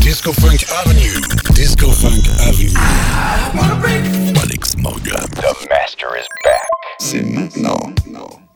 Disco Funk Avenue. Disco Funk Avenue. Alex Morgan. The master is back. C'est maintenant. Galaxy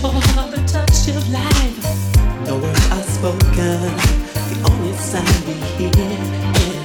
for the touch of life. No words are spoken, the only sound we hear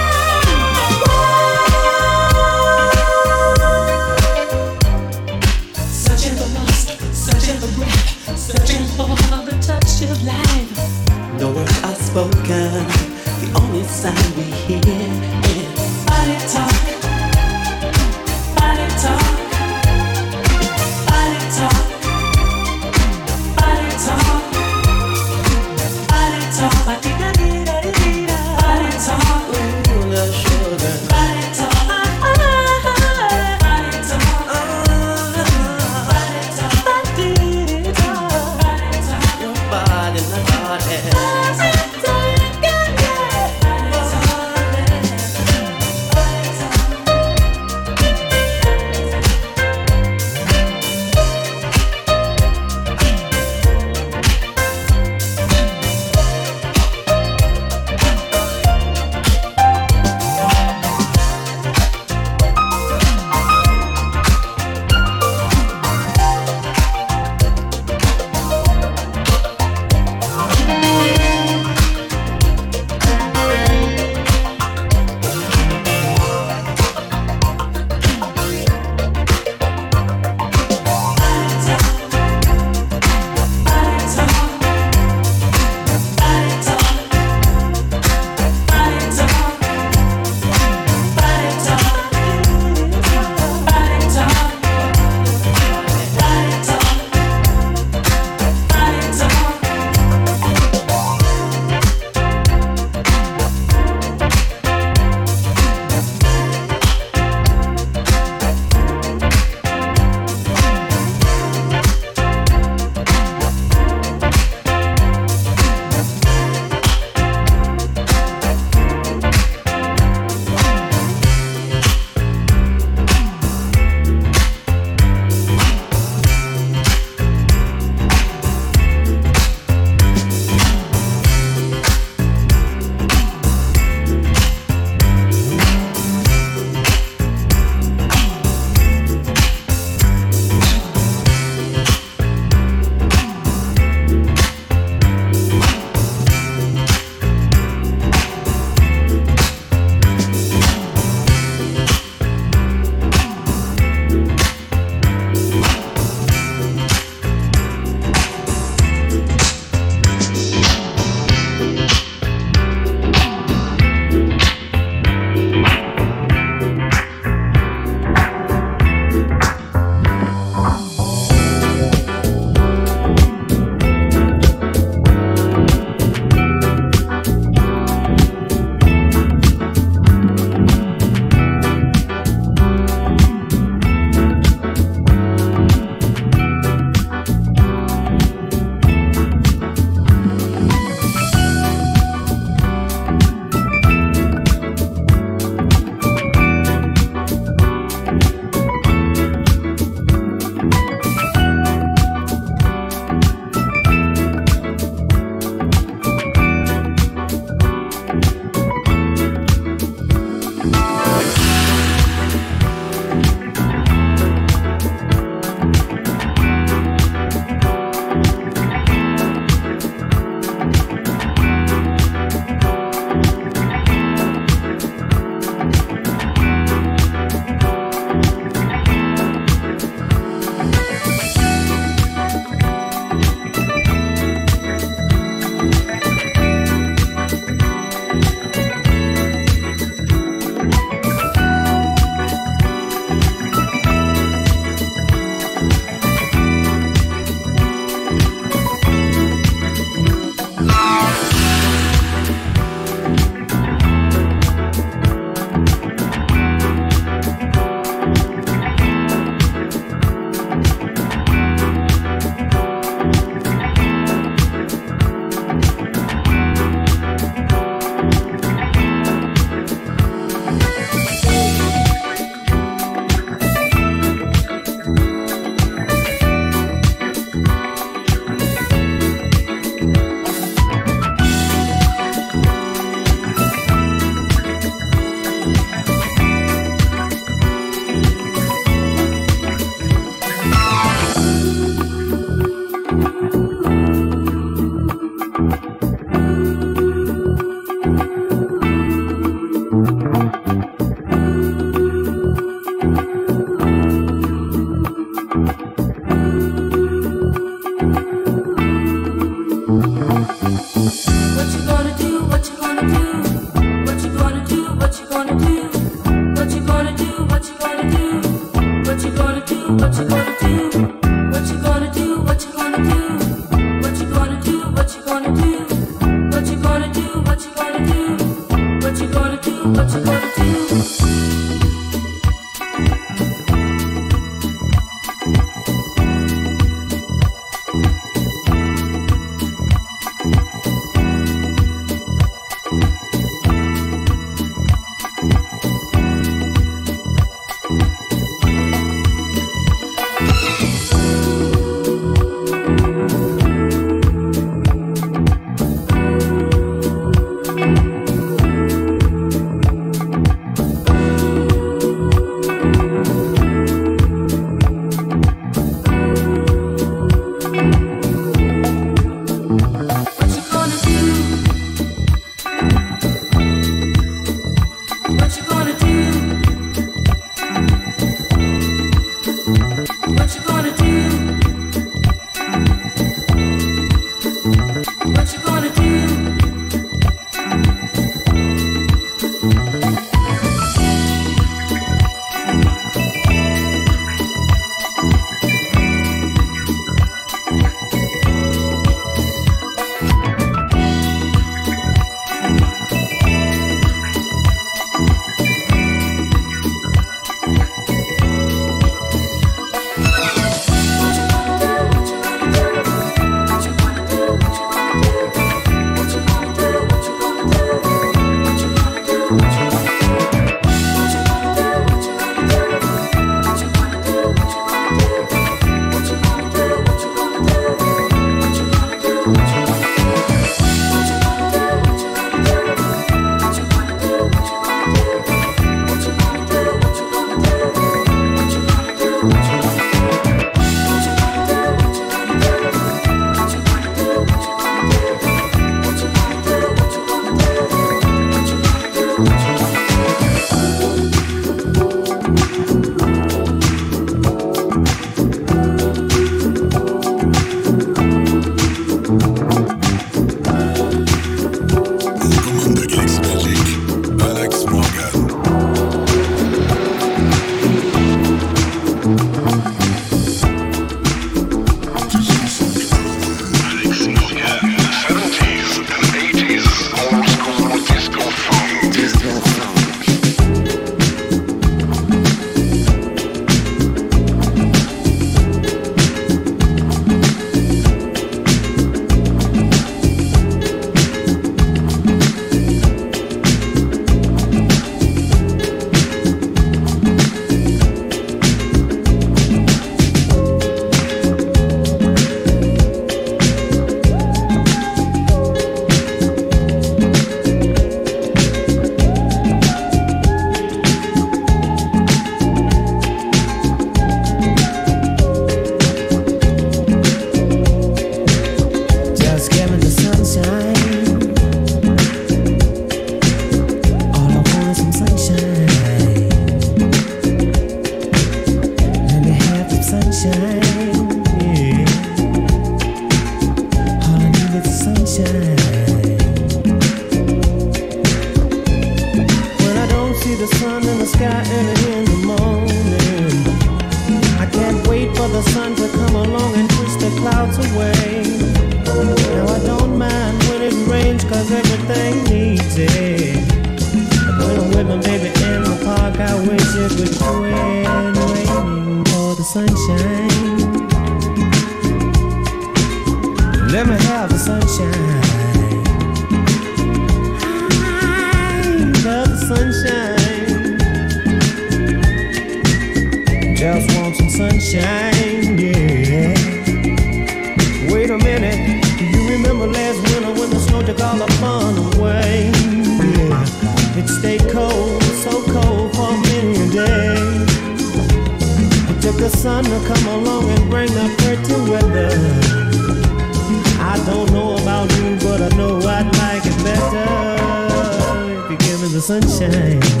sunshine.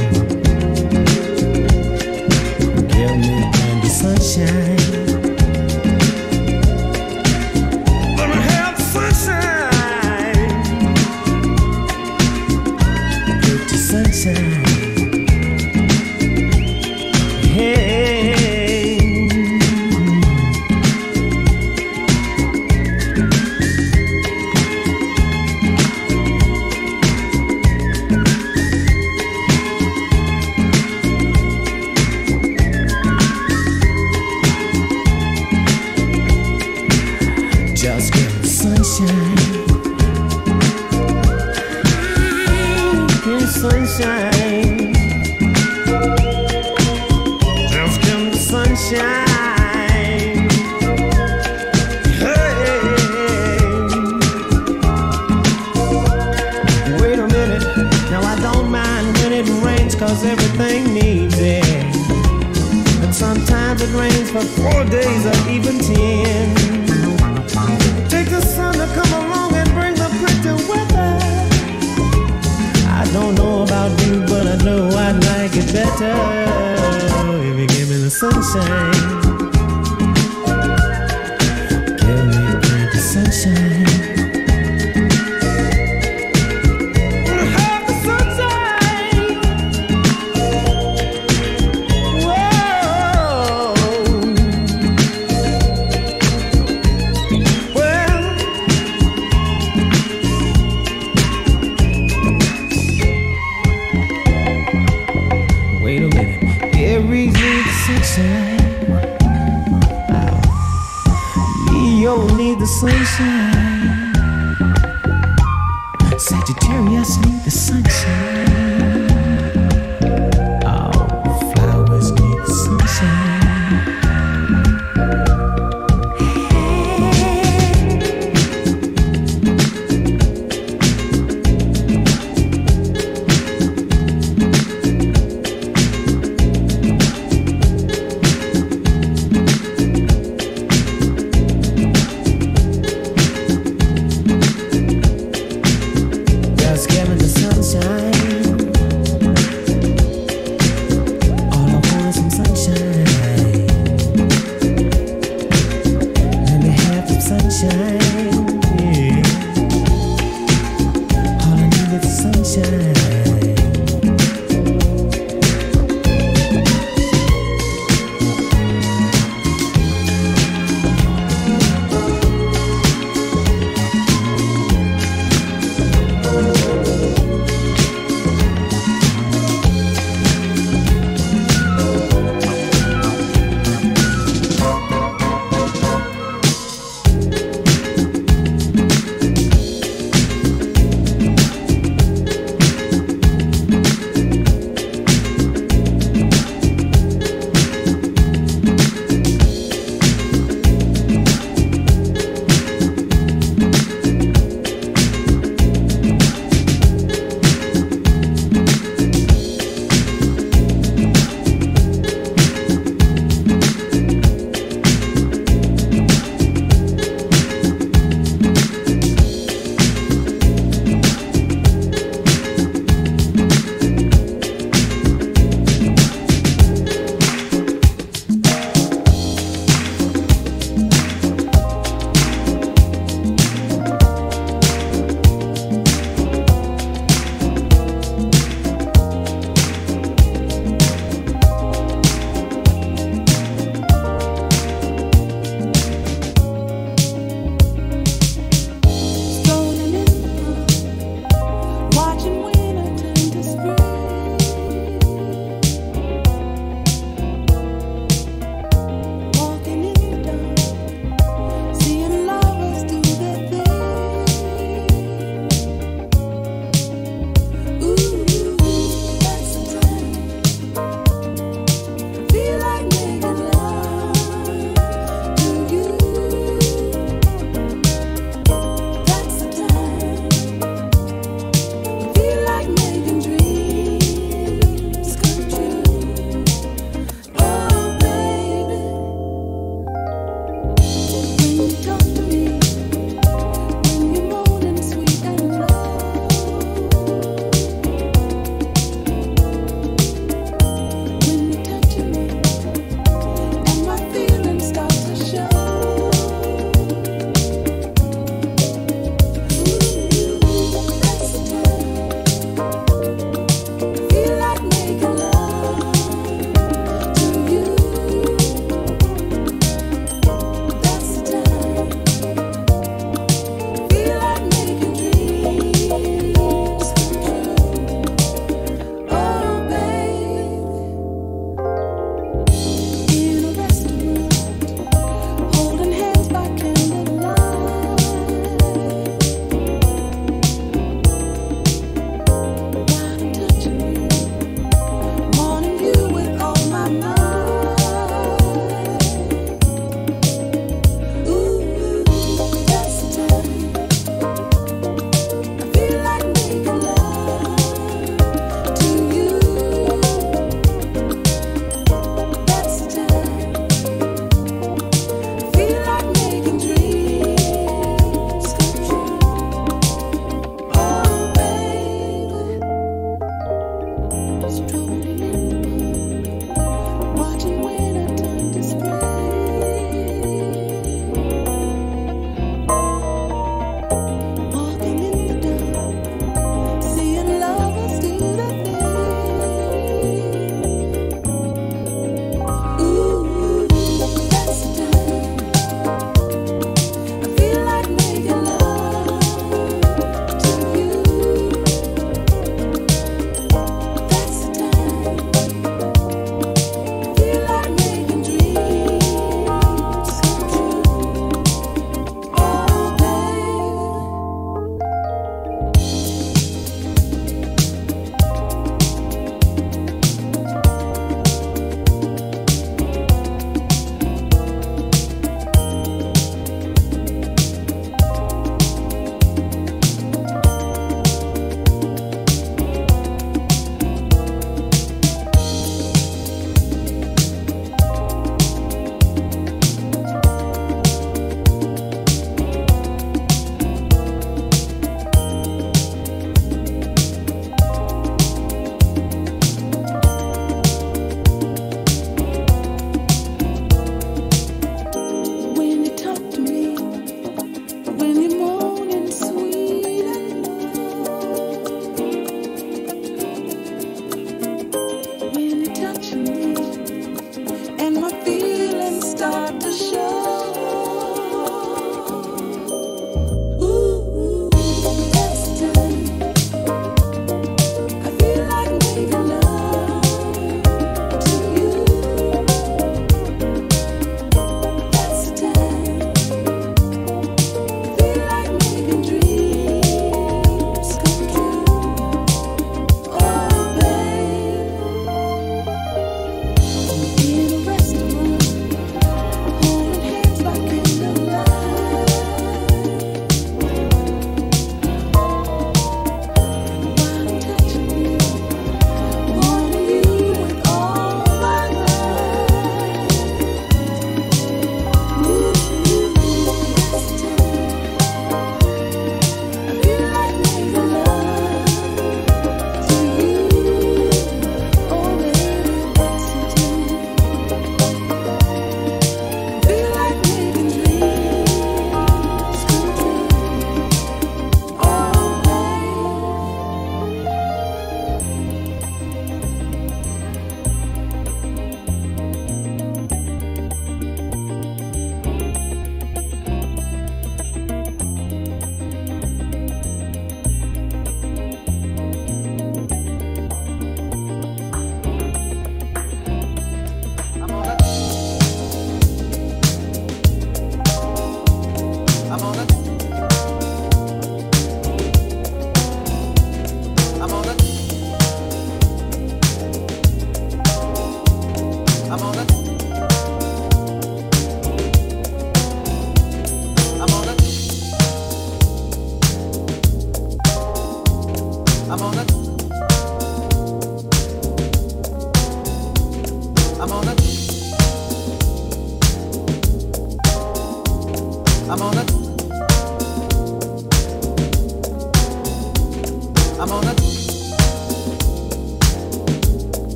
conversation.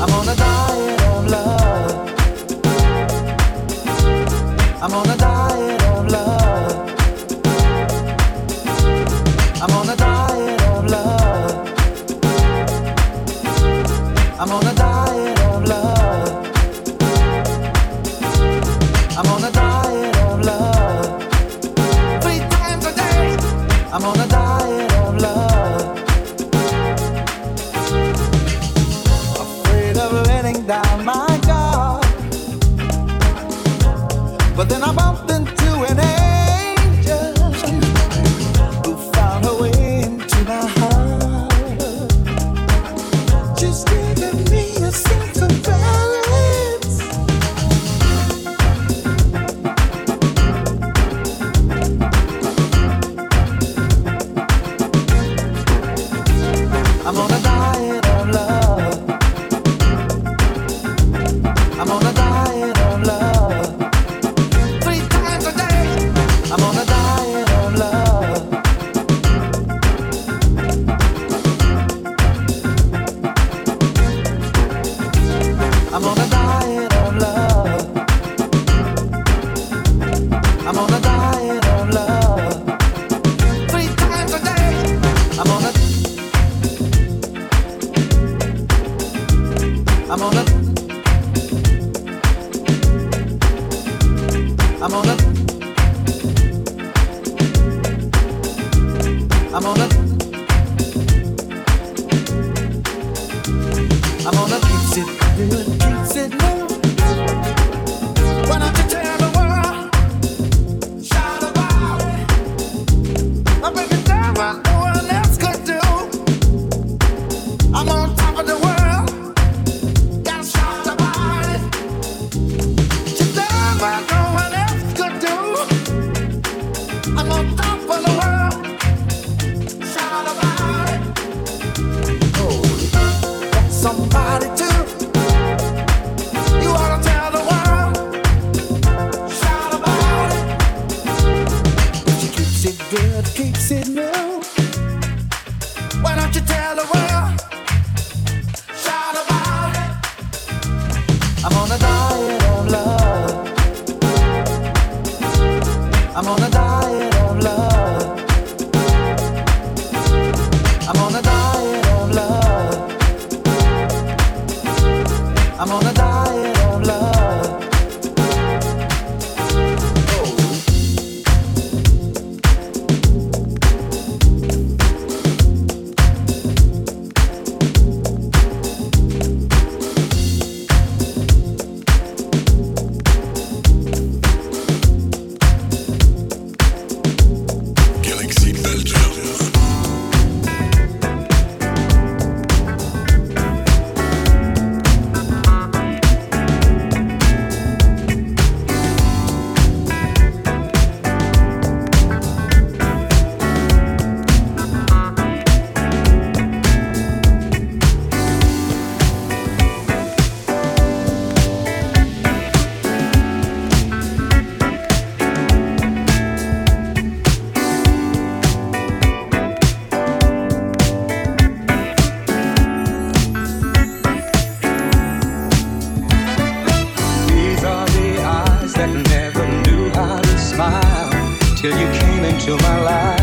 I'm on a diet of love. I'm on a diet. más. Till you came into my life.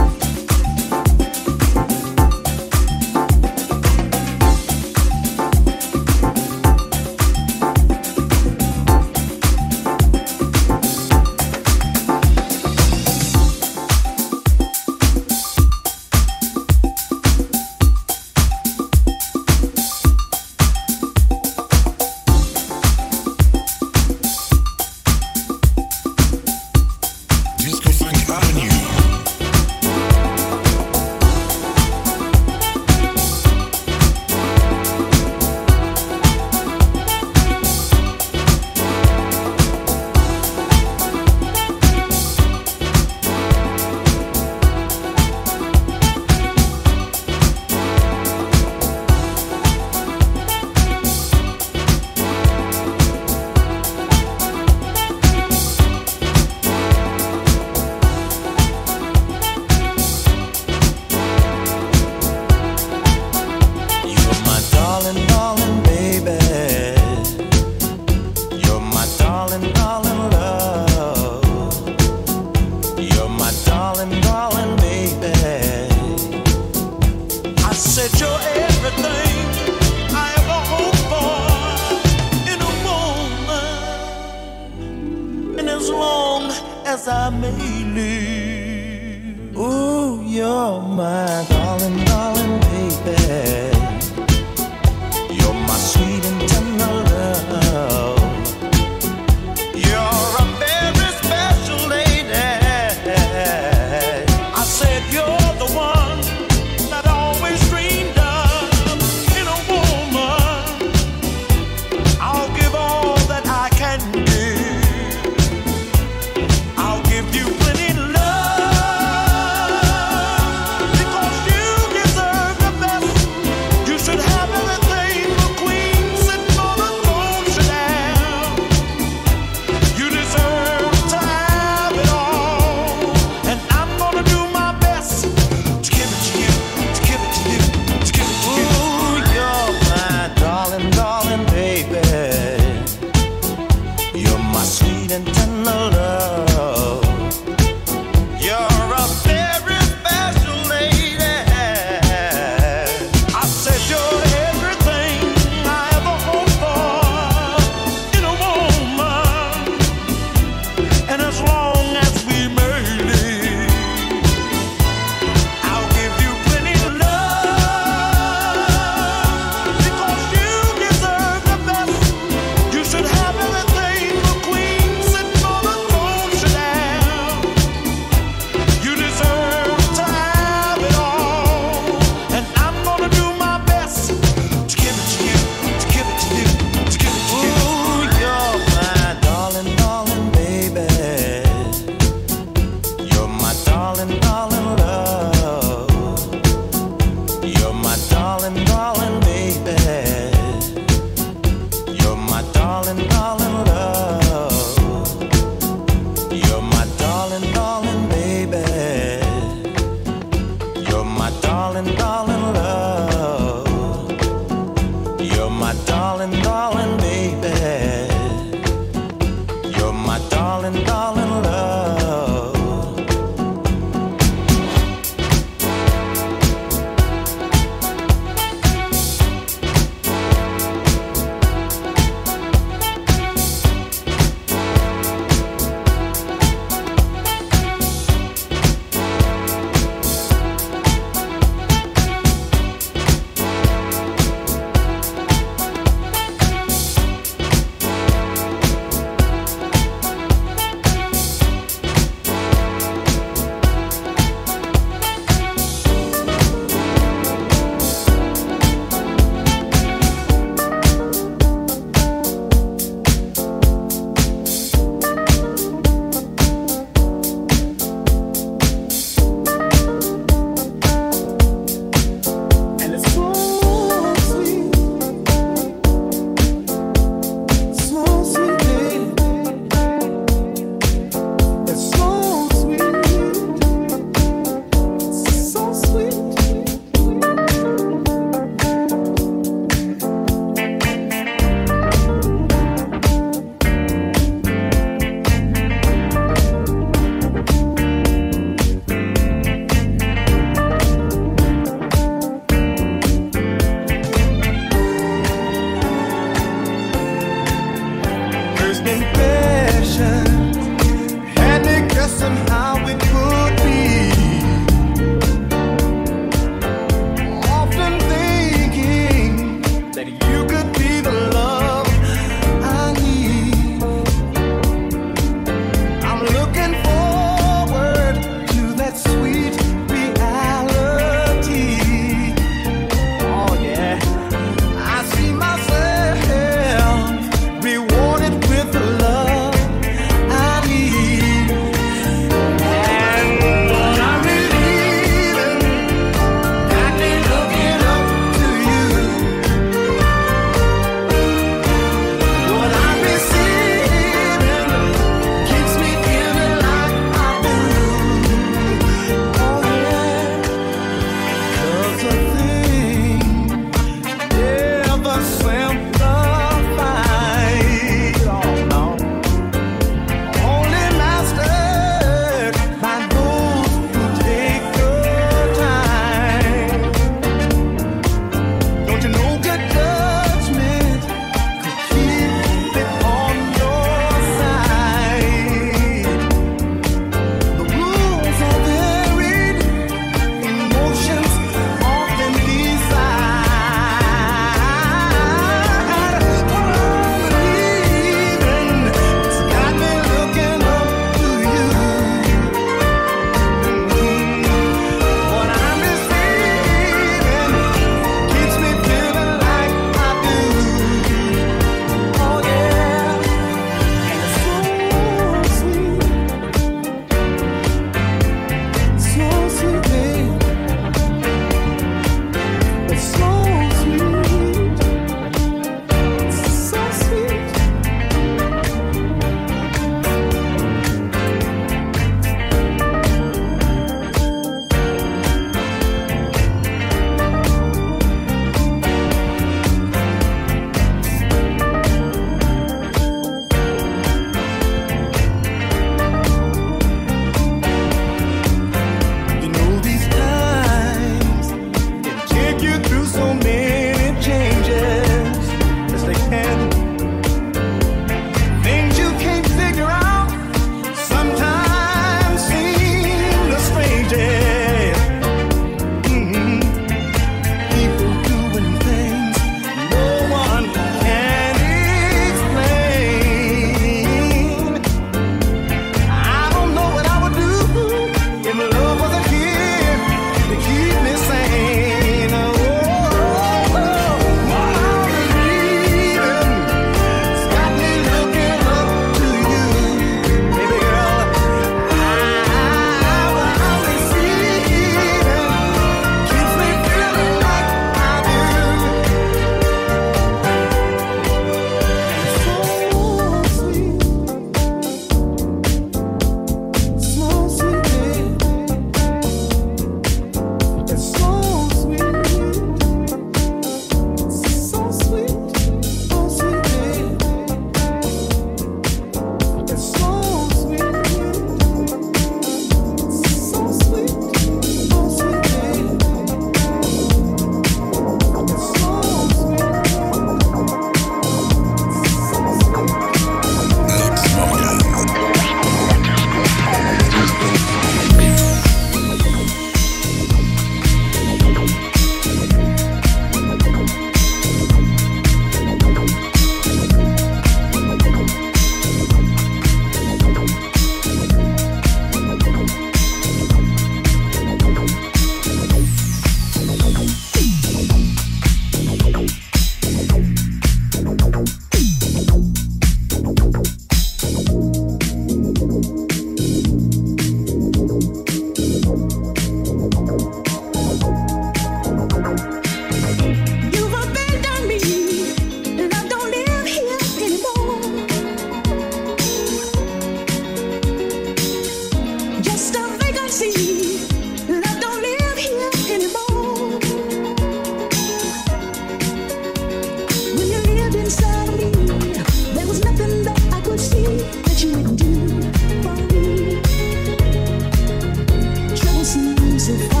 reason